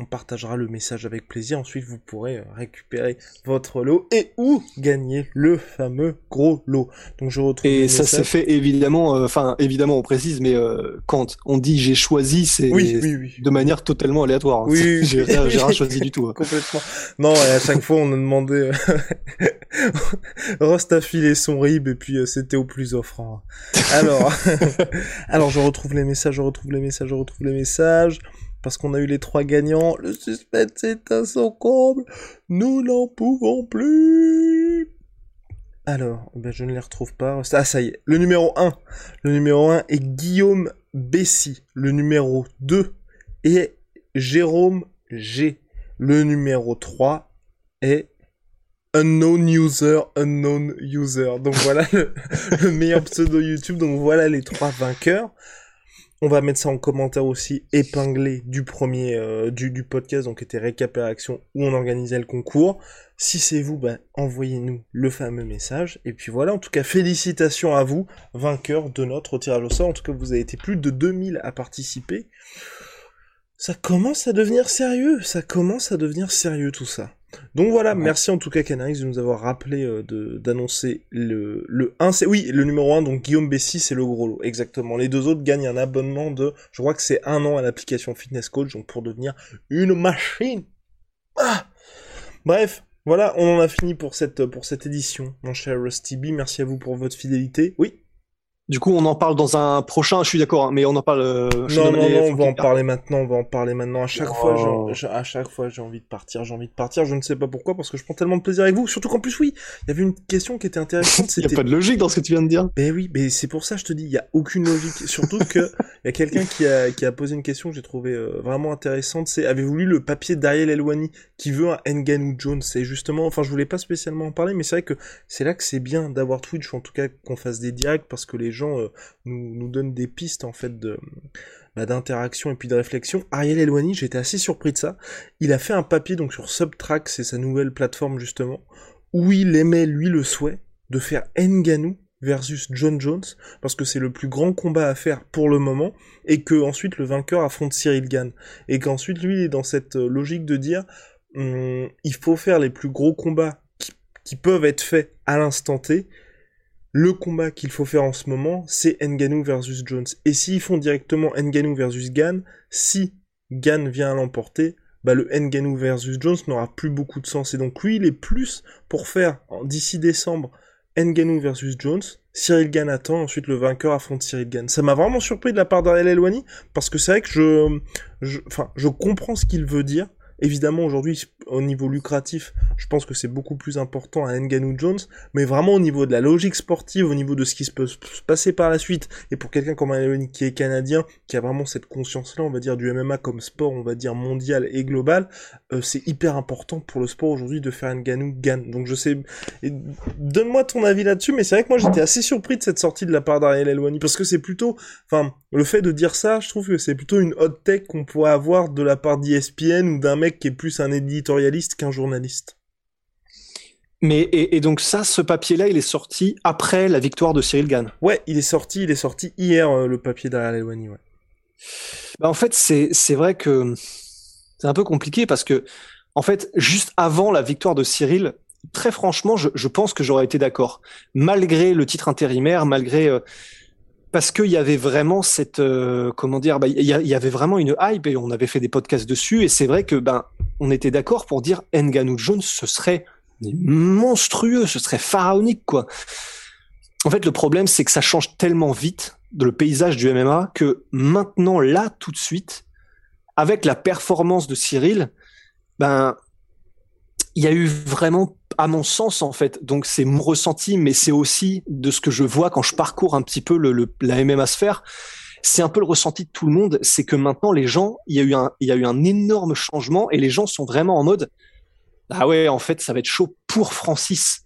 on partagera le message avec plaisir. Ensuite, vous pourrez euh, récupérer votre lot et ou gagner le fameux gros lot. Donc, je retrouve. Et ça s'est fait évidemment, euh, enfin, évidemment, on précise, mais euh, quand on dit j'ai choisi, c'est oui, oui, oui. de manière totalement aléatoire. Oui, j'ai rien choisi du tout. Hein. Complètement. Non, et à chaque fois, on a demandé. Rost a filé son rib et puis c'était au plus offrant. Alors, alors, je retrouve les messages, je retrouve les messages, je retrouve les messages parce qu'on a eu les trois gagnants. Le suspense est à son comble. Nous n'en pouvons plus. Alors, ben je ne les retrouve pas. Ah, ça y est. Le numéro 1. Le numéro 1 est Guillaume Bessy. Le numéro 2 est Jérôme G. Le numéro 3 est Unknown User, Unknown User. Donc voilà le meilleur pseudo YouTube. Donc voilà les trois vainqueurs. On va mettre ça en commentaire aussi épinglé du premier euh, du, du, podcast, donc était récap et réaction où on organisait le concours. Si c'est vous, ben, envoyez-nous le fameux message. Et puis voilà, en tout cas, félicitations à vous, vainqueurs de notre tirage au sort. En tout cas, vous avez été plus de 2000 à participer. Ça commence à devenir sérieux, ça commence à devenir sérieux tout ça. Donc voilà, merci en tout cas Canaris de nous avoir rappelé euh, d'annoncer le, le 1. C'est, oui, le numéro 1, donc Guillaume Bessy, c'est le gros lot, exactement. Les deux autres gagnent un abonnement de, je crois que c'est un an à l'application Fitness Coach, donc pour devenir une machine. Ah Bref, voilà, on en a fini pour cette, pour cette édition, mon cher Rusty B. Merci à vous pour votre fidélité. Oui du coup, on en parle dans un prochain. Je suis d'accord, hein, mais on en parle. Euh, non, non, non, on va en parler maintenant. On va en parler maintenant. À chaque fois, j'ai, à chaque fois, j'ai envie de partir. J'ai envie de partir. Je ne sais pas pourquoi, parce que je prends tellement de plaisir avec vous. Surtout qu'en plus, oui, il y avait une question qui était intéressante. Il y a pas de logique dans ce que tu viens de dire. Ben oui, mais c'est pour ça je te dis, il y a aucune logique. Surtout que il y a quelqu'un qui a qui a posé une question que j'ai trouvé euh, vraiment intéressante. C'est avez-vous lu le papier d'Ariel Elwani qui veut un Nganou Jones? C'est justement, enfin, je voulais pas spécialement en parler, mais c'est vrai que c'est là que c'est bien d'avoir Twitch, ou en tout cas qu'on fasse des directs, parce que les gens euh, nous nous, donne des pistes en fait bah, d'interaction et puis de réflexion. Ariel Elwani, j'étais assez surpris de ça. Il a fait un papier donc sur Subtrack, c'est sa nouvelle plateforme justement, où il aimait lui le souhait de faire Nganou versus John Jones parce que c'est le plus grand combat à faire pour le moment et que ensuite le vainqueur affronte Cyril Gann et qu'ensuite lui il est dans cette euh, logique de dire hum, il faut faire les plus gros combats qui peuvent être faits à l'instant T le combat qu'il faut faire en ce moment, c'est Nganou versus Jones. Et s'ils font directement Nganou versus Gann, si Gann vient à l'emporter, bah le Nganou versus Jones n'aura plus beaucoup de sens. Et donc lui, il est plus pour faire d'ici décembre Nganou versus Jones. Cyril Gann attend, ensuite le vainqueur affronte Cyril Gann. Ça m'a vraiment surpris de la part d'Ariel Elwani, parce que c'est vrai que je comprends ce qu'il veut dire, Évidemment, aujourd'hui, au niveau lucratif, je pense que c'est beaucoup plus important à Nganou Jones, mais vraiment au niveau de la logique sportive, au niveau de ce qui se peut se passer par la suite, et pour quelqu'un comme Aleoni qui est canadien, qui a vraiment cette conscience-là, on va dire, du MMA comme sport, on va dire, mondial et global, euh, c'est hyper important pour le sport aujourd'hui de faire Nganou gagne. Donc je sais, donne-moi ton avis là-dessus, mais c'est vrai que moi j'étais assez surpris de cette sortie de la part d'Ariel Elwani, parce que c'est plutôt, enfin, le fait de dire ça, je trouve que c'est plutôt une hot tech qu'on pourrait avoir de la part d'ESPN ou d'un mec qui est plus un éditorialiste qu'un journaliste. Mais et, donc ça, ce papier-là, il est sorti après la victoire de Cyril Gann? Ouais, il est sorti, il est sorti hier euh, le papier d'Ariel Elwani. Ouais. Bah en fait, c'est c'est vrai que c'est un peu compliqué parce que en fait, juste avant la victoire de Cyril, très franchement, je, je pense que j'aurais été d'accord, malgré le titre intérimaire, malgré euh, parce qu'il y avait vraiment cette euh, comment dire, bah, il y, avait vraiment une hype et on avait fait des podcasts dessus et c'est vrai que ben on était d'accord pour dire Ngannou Jones, ce serait monstrueux, ce serait pharaonique quoi. En fait, le problème c'est que ça change tellement vite le paysage du MMA que maintenant là tout de suite, avec la performance de Cyril, ben il y a eu vraiment, à mon sens en fait, donc c'est mon ressenti, mais c'est aussi de ce que je vois quand je parcours un petit peu le, le la MMA sphère. C'est un peu le ressenti de tout le monde, c'est que maintenant les gens, il y a eu un, il y a eu un énorme changement et les gens sont vraiment en mode, ah ouais, en fait, ça va être chaud pour Francis.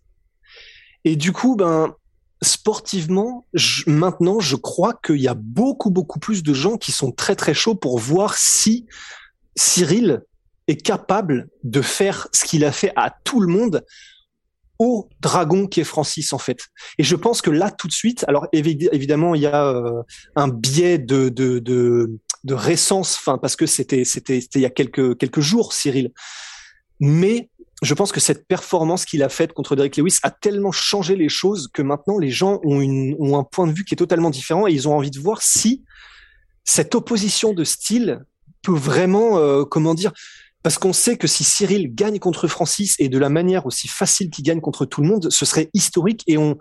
Et du coup, ben, sportivement, je, maintenant, je crois qu'il y a beaucoup, beaucoup plus de gens qui sont très, très chauds pour voir si Cyril capable de faire ce qu'il a fait à tout le monde au dragon qui est Francis en fait. Et je pense que là tout de suite, alors évidemment il y a euh, un biais de de récence, parce que c'était c'était il y a quelques quelques jours Cyril, mais je pense que cette performance qu'il a faite contre Derek Lewis a tellement changé les choses que maintenant les gens ont un point de vue qui est totalement différent et ils ont envie de voir si cette opposition de style peut vraiment, euh, comment dire, parce qu'on sait que si Cyril gagne contre Francis et de la manière aussi facile qu'il gagne contre tout le monde, ce serait historique. Et on,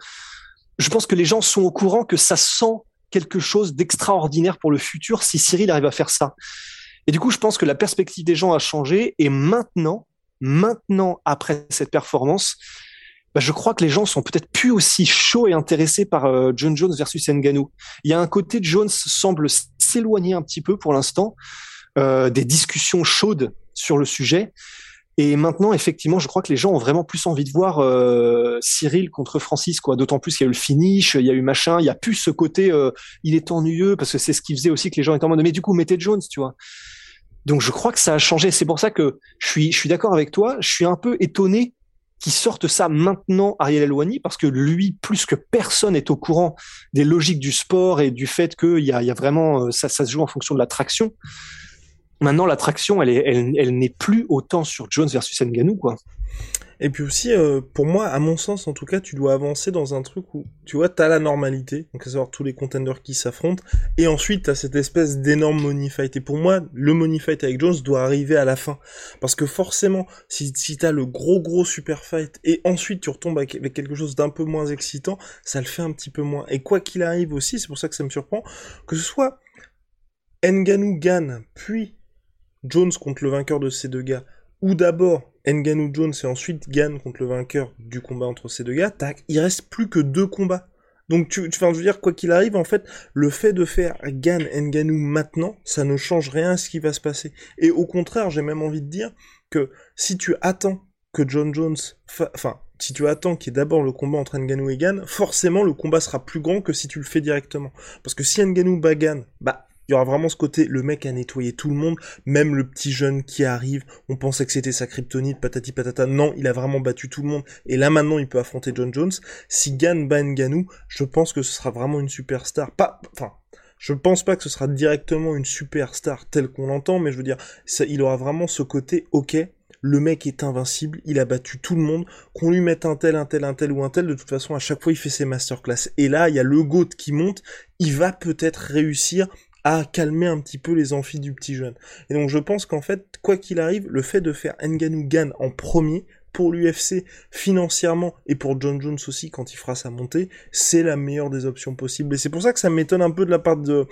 je pense que les gens sont au courant que ça sent quelque chose d'extraordinaire pour le futur si Cyril arrive à faire ça. Et du coup, je pense que la perspective des gens a changé. Et maintenant, maintenant, après cette performance, bah, je crois que les gens sont peut-être plus aussi chauds et intéressés par euh, John Jones versus Ngannou. Il y a un côté Jones semble s'éloigner un petit peu pour l'instant euh, des discussions chaudes sur le sujet. Et maintenant, effectivement, je crois que les gens ont vraiment plus envie de voir euh, Cyril contre Francis, quoi. D'autant plus qu'il y a eu le finish, il y a eu machin, il y a plus ce côté, euh, il est ennuyeux parce que c'est ce qui faisait aussi que les gens étaient en mode, mais du coup, mettez Jones, tu vois. Donc, je crois que ça a changé. C'est pour ça que je suis, je suis d'accord avec toi. Je suis un peu étonné qu'ils sortent ça maintenant, Ariel Elwani, parce que lui, plus que personne, est au courant des logiques du sport et du fait qu'il y a, y a vraiment, euh, ça, ça se joue en fonction de l'attraction maintenant l'attraction elle elle, elle n'est plus autant sur Jones versus Ngannou quoi. Et puis aussi, euh, pour moi, à mon sens, en tout cas, tu dois avancer dans un truc où, tu vois, t'as la normalité, donc à savoir tous les contenders qui s'affrontent, et ensuite t'as cette espèce d'énorme money fight. Et pour moi, le money fight avec Jones doit arriver à la fin, parce que forcément, si, si t'as le gros gros super fight, et ensuite tu retombes avec, quelque chose d'un peu moins excitant, ça le fait un petit peu moins. Et quoi qu'il arrive aussi, c'est pour ça que ça me surprend, que ce soit Ngannou gagne, puis Jones contre le vainqueur de ces deux gars, ou d'abord Ngannou Jones et ensuite Gann contre le vainqueur du combat entre ces deux gars, tac, il reste plus que deux combats. Donc tu, tu enfin, veux dire quoi qu'il arrive, en fait, le fait de faire Gann Ngannou maintenant, ça ne change rien à ce qui va se passer. Et au contraire, j'ai même envie de dire que si tu attends que John Jones, enfin, si tu attends qu'il y ait d'abord le combat entre Ngannou et Gann, forcément le combat sera plus grand que si tu le fais directement. Parce que si Ngannou bat Gann, bah il y aura vraiment ce côté, le mec a nettoyé tout le monde, même le petit jeune qui arrive, on pensait que c'était sa kryptonite, patati patata, non, il a vraiment battu tout le monde, et là maintenant il peut affronter John Jones. Si Gan bat je pense que ce sera vraiment une superstar, pas, enfin, je pense pas que ce sera directement une superstar telle qu'on l'entend, mais je veux dire, il aura vraiment ce côté, ok, le mec est invincible, il a battu tout le monde, qu'on lui mette un tel, un tel, un tel ou un tel, de toute façon, à chaque fois, il fait ses masterclass. Et là, il y a le GOAT qui monte, il va peut-être réussir à calmer un petit peu les amphis du petit jeune. Et donc je pense qu'en fait, quoi qu'il arrive, le fait de faire Nganou Gan en premier, pour l'UFC financièrement et pour John Jones aussi quand il fera sa montée, c'est la meilleure des options possibles. Et c'est pour ça que ça m'étonne un peu de la part de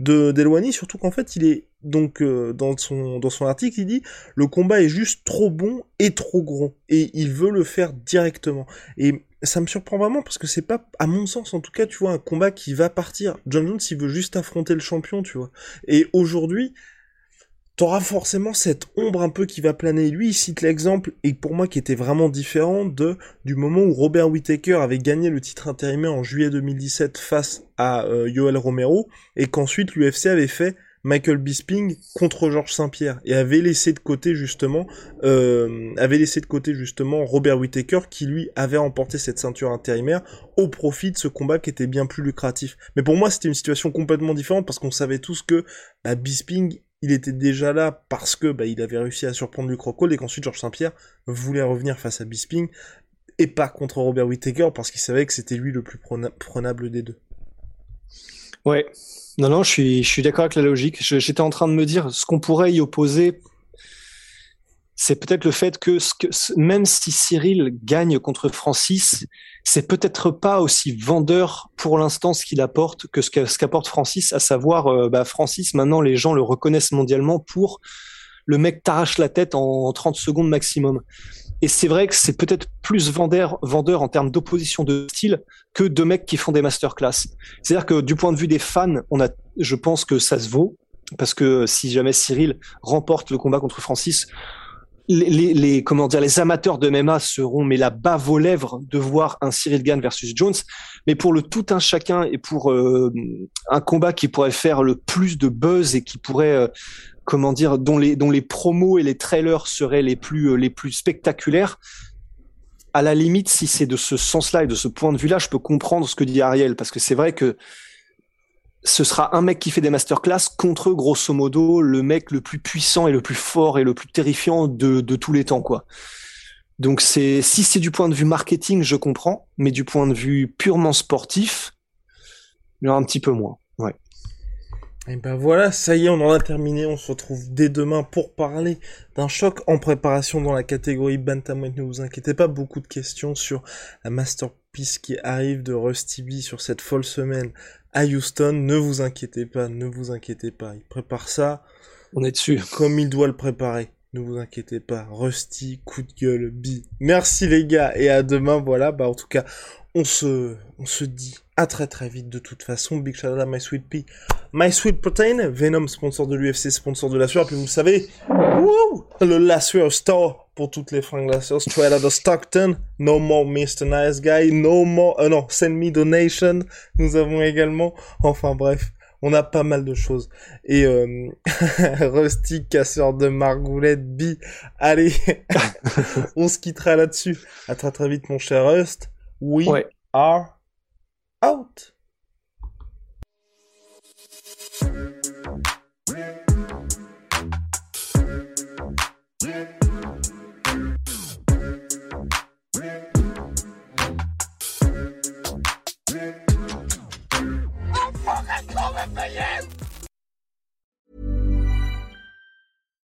de surtout qu'en fait il est donc euh, dans son dans son article il dit le combat est juste trop bon et trop gros et il veut le faire directement. Et ça me surprend vraiment parce que c'est pas, à mon sens en tout cas, tu vois, un combat qui va partir. John Jones, il veut juste affronter le champion, tu vois. Et aujourd'hui, t'auras forcément cette ombre un peu qui va planer. Lui, il cite l'exemple, et pour moi qui était vraiment différent, de du moment où Robert Whittaker avait gagné le titre intérimaire en juillet 2017 face à euh, Yoel Romero, et qu'ensuite l'UFC avait fait Michael Bisping contre Georges Saint-Pierre et avait laissé de côté justement euh, avait laissé de côté justement Robert Whittaker qui lui avait remporté cette ceinture intérimaire au profit de ce combat qui était bien plus lucratif. Mais pour moi c'était une situation complètement différente parce qu'on savait tous que bah, Bisping il était déjà là parce que bah, avait réussi à surprendre le Crocol et qu'ensuite Georges Saint-Pierre voulait revenir face à Bisping et pas contre Robert Whittaker parce qu'il savait que c'était lui le plus prenable des deux. Ouais, non, non, je suis, je suis d'accord avec la logique. J'étais en train de me dire ce qu'on pourrait y opposer. C'est peut-être le fait que, ce que même si Cyril gagne contre Francis, c'est peut-être pas aussi vendeur pour l'instant ce qu'il apporte que ce qu'apporte Francis, à savoir euh, bah, Francis. Maintenant, les gens le reconnaissent mondialement pour le mec t'arrache la tête en 30 secondes maximum. Et c'est vrai que c'est peut-être plus vendeur, vendeur en termes d'opposition de style que de mecs qui font des masterclass. C'est-à-dire que du point de vue des fans, on a, je pense que ça se vaut parce que si jamais Cyril remporte le combat contre Francis, les, les, comment dire, les amateurs de MMA seront mais la bave aux lèvres de voir un Cyril Gann versus Jones. Mais pour le tout un chacun et pour euh, un combat qui pourrait faire le plus de buzz et qui pourrait euh, comment dire, dont les, dont les promos et les trailers seraient les plus, euh, les plus spectaculaires, à la limite, si c'est de ce sens-là et de ce point de vue-là, je peux comprendre ce que dit Ariel, parce que c'est vrai que ce sera un mec qui fait des masterclass contre, grosso modo, le mec le plus puissant et le plus fort et le plus terrifiant de, de tous les temps, quoi. Donc c'est, si c'est du point de vue marketing, je comprends, mais du point de vue purement sportif, il y a un petit peu moins. Et ben voilà, ça y est, on en a terminé. On se retrouve dès demain pour parler d'un choc en préparation dans la catégorie Bantamweight. Ne vous inquiétez pas, beaucoup de questions sur la masterpiece qui arrive de Rusty B sur cette folle semaine à Houston. Ne vous inquiétez pas, ne vous inquiétez pas. Il prépare ça. On est dessus. Comme il doit le préparer. Ne vous inquiétez pas. Rusty, coup de gueule, B. Merci les gars et à demain. Voilà, bah en tout cas, on se, on se dit à très très vite de toute façon. Big shout out à My Sweet Pea, My Sweet Protein, Venom sponsor de l'UFC, sponsor de la sueur. Puis vous savez, le La Sueur Store pour toutes les fringues La Sueur, straight out Stockton. No more Mr. Nice Guy, no more, euh, non, send me donation. Nous avons également, enfin bref. On a pas mal de choses. Et euh, Rusty, casseur de margoulette, bi. Allez, on se quittera là-dessus. À très très vite, mon cher Rust. We are out.